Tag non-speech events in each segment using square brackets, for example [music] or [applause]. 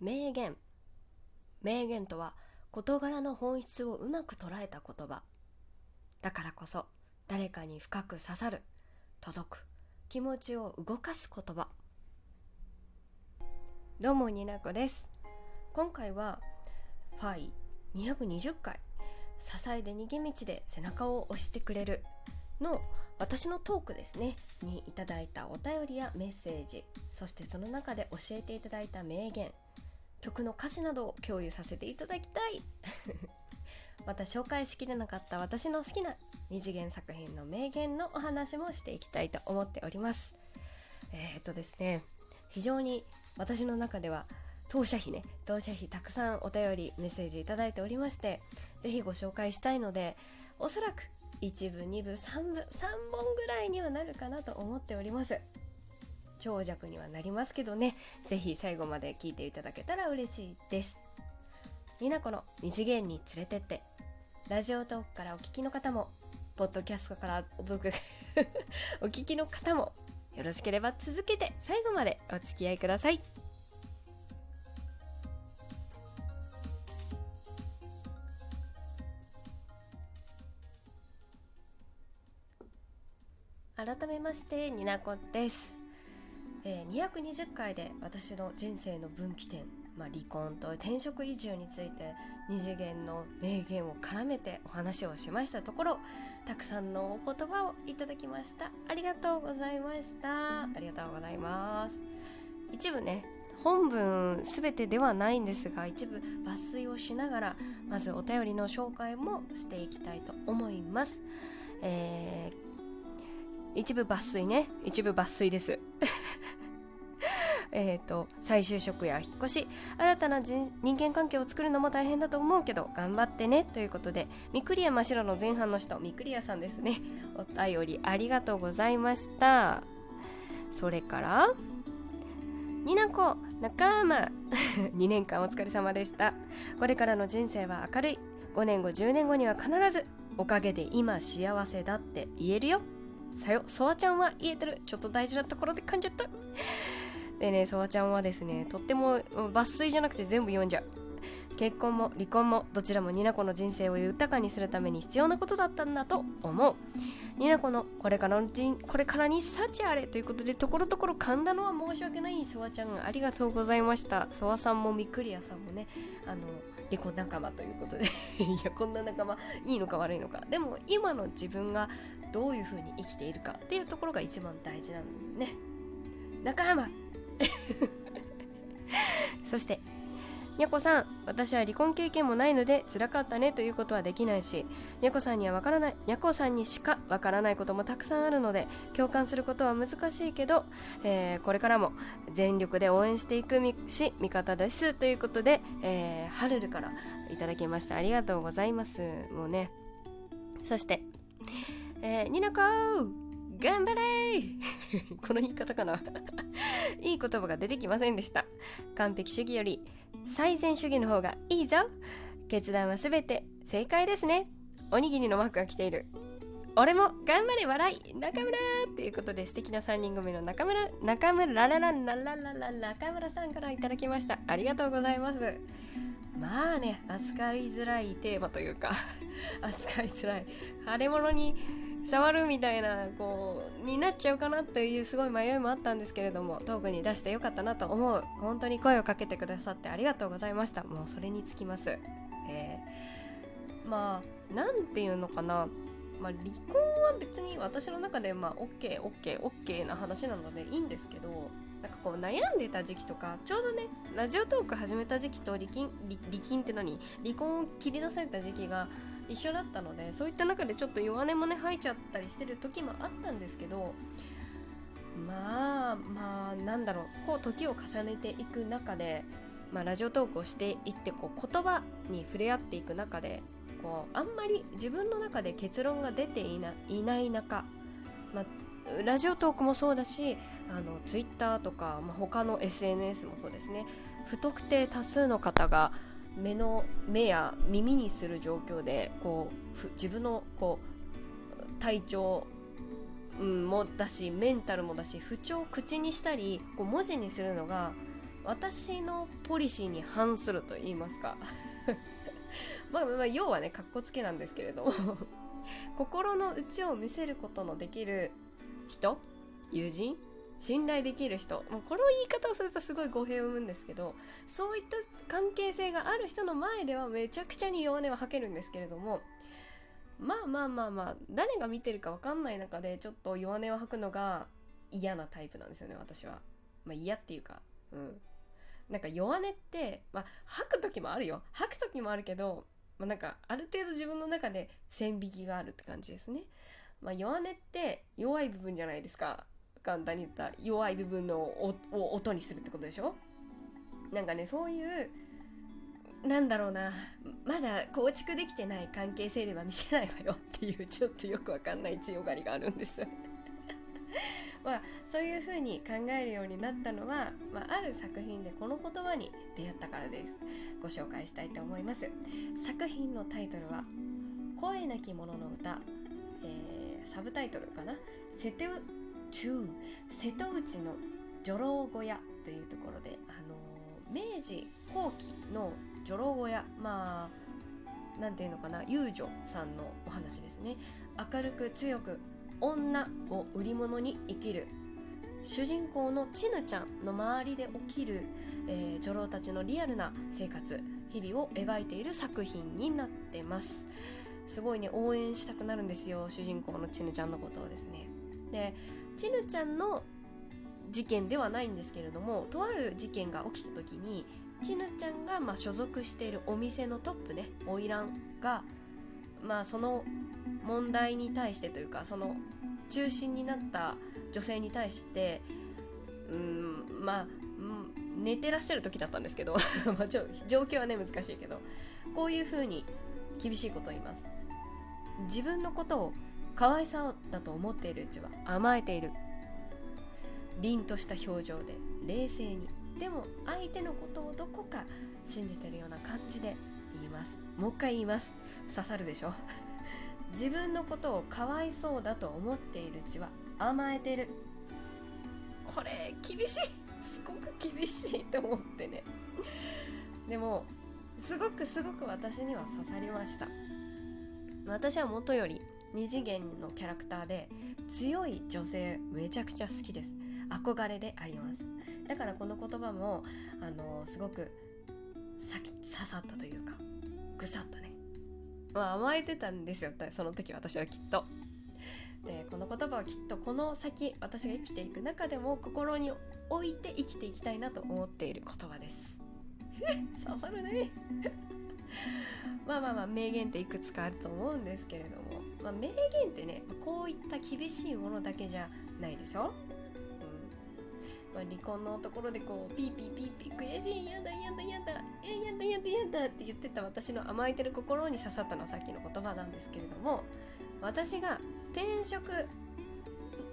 名言。名言とは事柄の本質をうまく捉えた言葉。だからこそ誰かに深く刺さる届く気持ちを動かす言葉。どうもになこです。今回はファイ220回支えで逃げ道で背中を押してくれるの私のトークですね。にいただいたお便りやメッセージそしてその中で教えていただいた名言。曲の歌詞などを共有させていただきたい。[laughs] また紹介しきれなかった私の好きな二次元作品の名言のお話もしていきたいと思っております。えー、っとですね非常に私の中では当社費ね当社費たくさんお便りメッセージいただいておりまして是非ご紹介したいのでおそらく1部2部3部3本ぐらいにはなるかなと思っております。長尺にはなりますけどね。是非最後まで聞いていただけたら嬉しいです。になこの二次元に連れてって。ラジオトークからお聞きの方もポッドキャストからお [laughs] お聞きの方もよろしければ続けて最後までお付き合いください。改めましてになこです、えー、220回で私の人生の分岐点、まあ、離婚と転職移住について二次元の名言を絡めてお話をしましたところたくさんのお言葉をいただきました。ありがとうございました。ありがとうございます。一部ね本文全てではないんですが一部抜粋をしながらまずお便りの紹介もしていきたいと思います、えー一部抜粋ね。一部抜粋です。[laughs] えっと再就職や引っ越し。新たな人間関係を作るのも大変だと思うけど頑張ってね。ということでミクリア真っ白の前半の人ミクリアさんですね。お便りありがとうございました。それからになこ仲間。[laughs] 2年間お疲れ様でした。これからの人生は明るい。5年後10年後には必ずおかげで今幸せだって言えるよ。さよ、ソワちゃんは言えてる。ちょっと大事なところで噛んじゃった。でね、ソワちゃんはですね、とっても抜粋じゃなくて全部読んじゃう。結婚も離婚もどちらもニナコの人生を豊かにするために必要なことだったんだと思う。ニナコのこれからの人これからに幸あれということでところどころ噛んだのは申し訳ないソワちゃんありがとうございました。ソワさんもミクリアさんもね、あの離婚仲間ということで [laughs] いやこんな仲間いいのか悪いのかでも今の自分がどういう風に生きているかっていうところが一番大事なんね。仲間 [laughs] そしてにゃこさん。私は離婚経験もないので辛かったねということはできないしにゃこさんにはわからないにゃこさんにしかわからないこともたくさんあるので共感することは難しいけど、えー、これからも全力で応援していくし味方ですということで、えー、ハルルからいただきました。ありがとうございます。もうね。そして、えー、になこ頑張れこの言い方かな。いい言葉が出てきませんでした。完璧主義より最善主義の方がいいぞ。決断は全て正解ですね。おにぎりのマークが来ている。俺も頑張れ笑い。中村っていうことで素敵な3人組の中村中村ラララララララ中村さんからいただきました。ありがとうございます。まあね扱いづらいテーマというか扱いづらい。腫れ物に触るみたいなこうになっちゃうかなというすごい迷いもあったんですけれどもトークに出してよかったなと思う。本当に声をかけてくださってありがとうございました。もうそれにつきます、えー、まあなんていうのかな。まあ、離婚は別に私の中でまあ OKOKOK な話なのでいいんですけどなんかこう悩んでた時期とかちょうどねラジオトーク始めた時期と離婚離婚って何離婚を切り出された時期が一緒だったのでそういった中でちょっと弱音もね吐いちゃったりしてる時もあったんですけどまあまあなんだろうこう時を重ねていく中で、まあ、ラジオトークをしていってこう言葉に触れ合っていく中でこうあんまり自分の中で結論が出ていないない中、まあ、ラジオトークもそうだしあのツイッターとか、まあ、他の SNS もそうですね。不特定多数の方が目の目や耳にする状況でこう自分のこう体調、もだしメンタルもだし不調を口にしたりこう文字にするのが私のポリシーに反すると言いますか。[laughs] まあまあ要はねかっこつけなんですけれども。[laughs] 心の内を見せることのできる人友人信頼できる人もうこの言い方をするとすごい語弊を生むんですけどそういった関係性がある人の前ではめちゃくちゃに弱音は吐けるんですけれどもまあまあまあまあ誰が見てるか分かんない中でちょっと弱音を吐くのが嫌なタイプなんですよね私は。まあ嫌っていうかうんなんか弱音ってまあ吐く時もあるよ吐く時もあるけど、まあ、なんかある程度自分の中で線引きがあるって感じですね。まあ、弱音って弱い部分じゃないですか簡単に言った弱い部分のを音にするってことでしょ？なんかねそういうなんだろうな。まだ構築できてない関係性では見せないわよっていうちょっとよくわかんない強がりがあるんです。[laughs] まあそういうふうに考えるようになったのは、まあ、ある作品でこの言葉に出会ったからです。ご紹介したいと思います。作品のタイトルは「声なき者の歌」えー、サブタイトルかな「セテウ中瀬戸内の女郎小屋というところで、あの、明治後期の女郎小屋まあなんていうのかな遊女さんのお話ですね。明るく強く女を売り物に生きる主人公のちぬちゃんの周りで起きる、えー、女郎たちのリアルな生活日々を描いている作品になってます。すごいね応援したくなるんですよ主人公のちぬちゃんのことをですね。でちぬちゃんの事件ではないんですけれどもとある事件が起きた時にちぬちゃんがま所属しているお店のトップね花魁がまあその問題に対してというかその中心になった女性に対してうんまあ寝てらっしゃる時だったんですけど [laughs] まちょ状況はね難しいけどこういう風に厳しいことを言います。自分のことを可愛さだと思っているうちは甘えている。凛とした表情で冷静に。でも相手のことをどこか信じてるような感じで言います。もう一回言います。刺さるでしょ。[laughs] 自分のことをかわいそうだと思っているうちは甘えてる。これ厳しい。すごく厳しいと思ってね。でもすごくすごく私には刺さりました。私はもとより二次元のキャラクターで強い女性めちゃくちゃ好きです。憧れであります。だからこの言葉もあのすごく刺さったというかぐさっとね。まあ甘えてたんですよ。その時私はきっと。でこの言葉はきっとこの先私が生きていく中でも心に置いて生きていきたいなと思っている言葉です。[laughs] 刺さるね。[laughs] まあまあまあ名言っていくつかあると思うんですけれども、まあ、名言ってねこういった厳しいものだけじゃないでしょ、うん。まあ、離婚のところでこうピーピーピーピー悔しいやだやだやだえやだやだやだって言ってた私の甘えてる心に刺さったのはさっきの言葉なんですけれども私が転職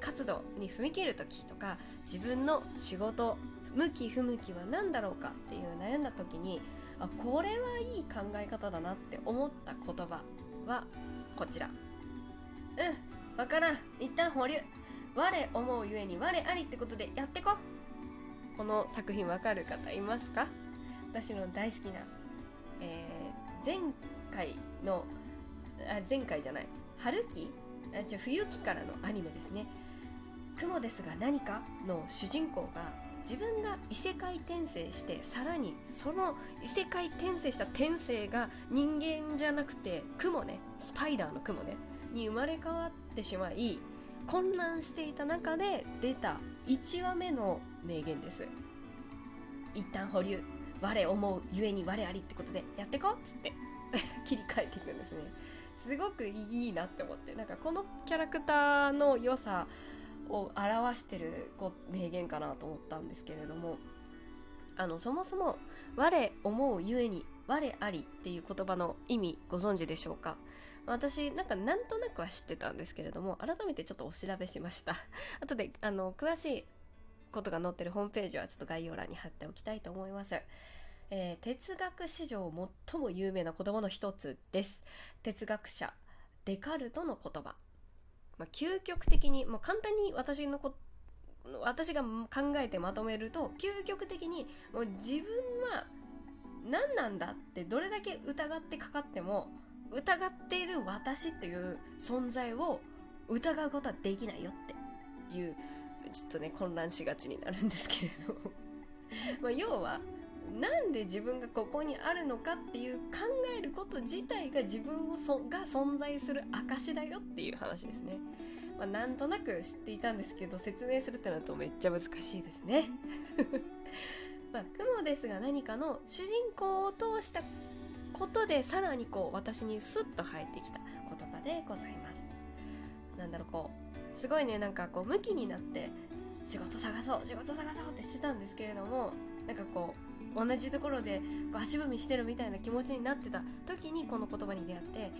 活動に踏み切る時とか自分の仕事向き不向きは何だろうかっていう悩んだ時にあこれはいい考え方だなって思った言葉はこちら。うんわからん。一旦保留。我思うゆえに我ありってことでやってこ。この作品わかる方いますか？私の大好きな、えー、前回のあ前回じゃない。春期あじゃ冬期からのアニメですね「雲ですが何か?」の主人公が自分が異世界転生してさらにその異世界転生した転生が人間じゃなくて雲ね。スパイダーの雲ね。に生まれ変わってしまい混乱していた中で出た1話目の名言です。一旦保留我思うゆえに我ありってことでやってこっつって [laughs] 切り替えていくんですね。すごくいいなって思って。なんかこのキャラクターの良さを表してるこ名言かなと思ったんですけれどもあのそもそも「我思うゆえに我あり」っていう言葉の意味ご存知でしょうか？私なんかなんとなくは知ってたんですけれども改めてちょっとお調べしました。[laughs] 後であの詳しいことが載ってるホームページはちょっと概要欄に貼っておきたいと思います、えー、哲学史上最も有名な言葉の一つです。哲学者デカルトの言葉。まあ、究極的に、まあ、簡単に私のこ私が考えてまとめると究極的にもう自分は何なんだってどれだけ疑ってかかっても疑っている私っていう存在を疑うことはできないよっていうちょっとね混乱しがちになるんですけれど [laughs] まあ要はなんで自分がここにあるのかっていう考えること自体が自分をそが存在する証だよっていう話ですね。まあ、なんとなく知っていたんですけど説明するってなるとめっちゃ難しいですね。[laughs] まあ、雲ですが何かの主人公を通したことでさらにこう私にスッと入ってきた言葉でございます。なんだろうこうすごいねなんかこう向きになって仕事探そう仕事探そうってしてたんですけれどもなんかこう同じところでこう足踏みしてるみたいな気持ちになってた時にこの言葉に出会って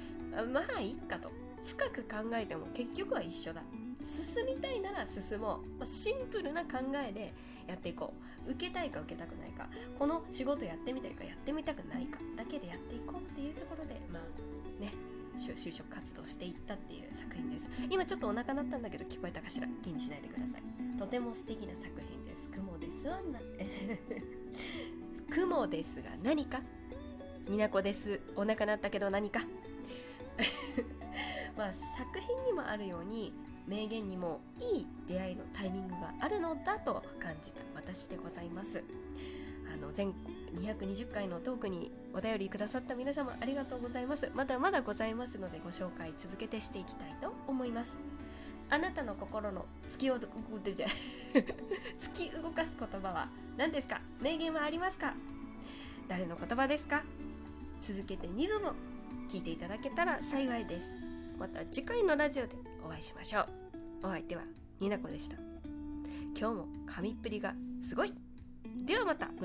まあいっかと深く考えても結局は一緒だ。進みたいなら進もう、まあ、シンプルな考えでやっていこう。受けたいか受けたくないか。この仕事やってみたいかやってみたくないかだけでやっていこうっていうところでまあね就職活動していったっていう作品です。今ちょっとお腹鳴ったんだけど聞こえたかしら。気にしないでください。とても素敵な作品です。雲ですわな。[laughs] 雲ですが何か？になこです。お腹鳴ったけど何か？まあ作品にもあるように名言にもいい出会いのタイミングがあるのだと感じた私でございます。あの前220回のトークにお便りくださった皆様ありがとうございます。まだまだございますのでご紹介続けてしていきたいと思います。あなたの心の突きを [laughs] 突き動かす言葉は何ですか？名言はありますか？誰の言葉ですか？続けて2度も聞いていただけたら幸いです。また次回のラジオでお会いしましょう。お相手はになこでした。今日も神っぷりがすごい。ではまた。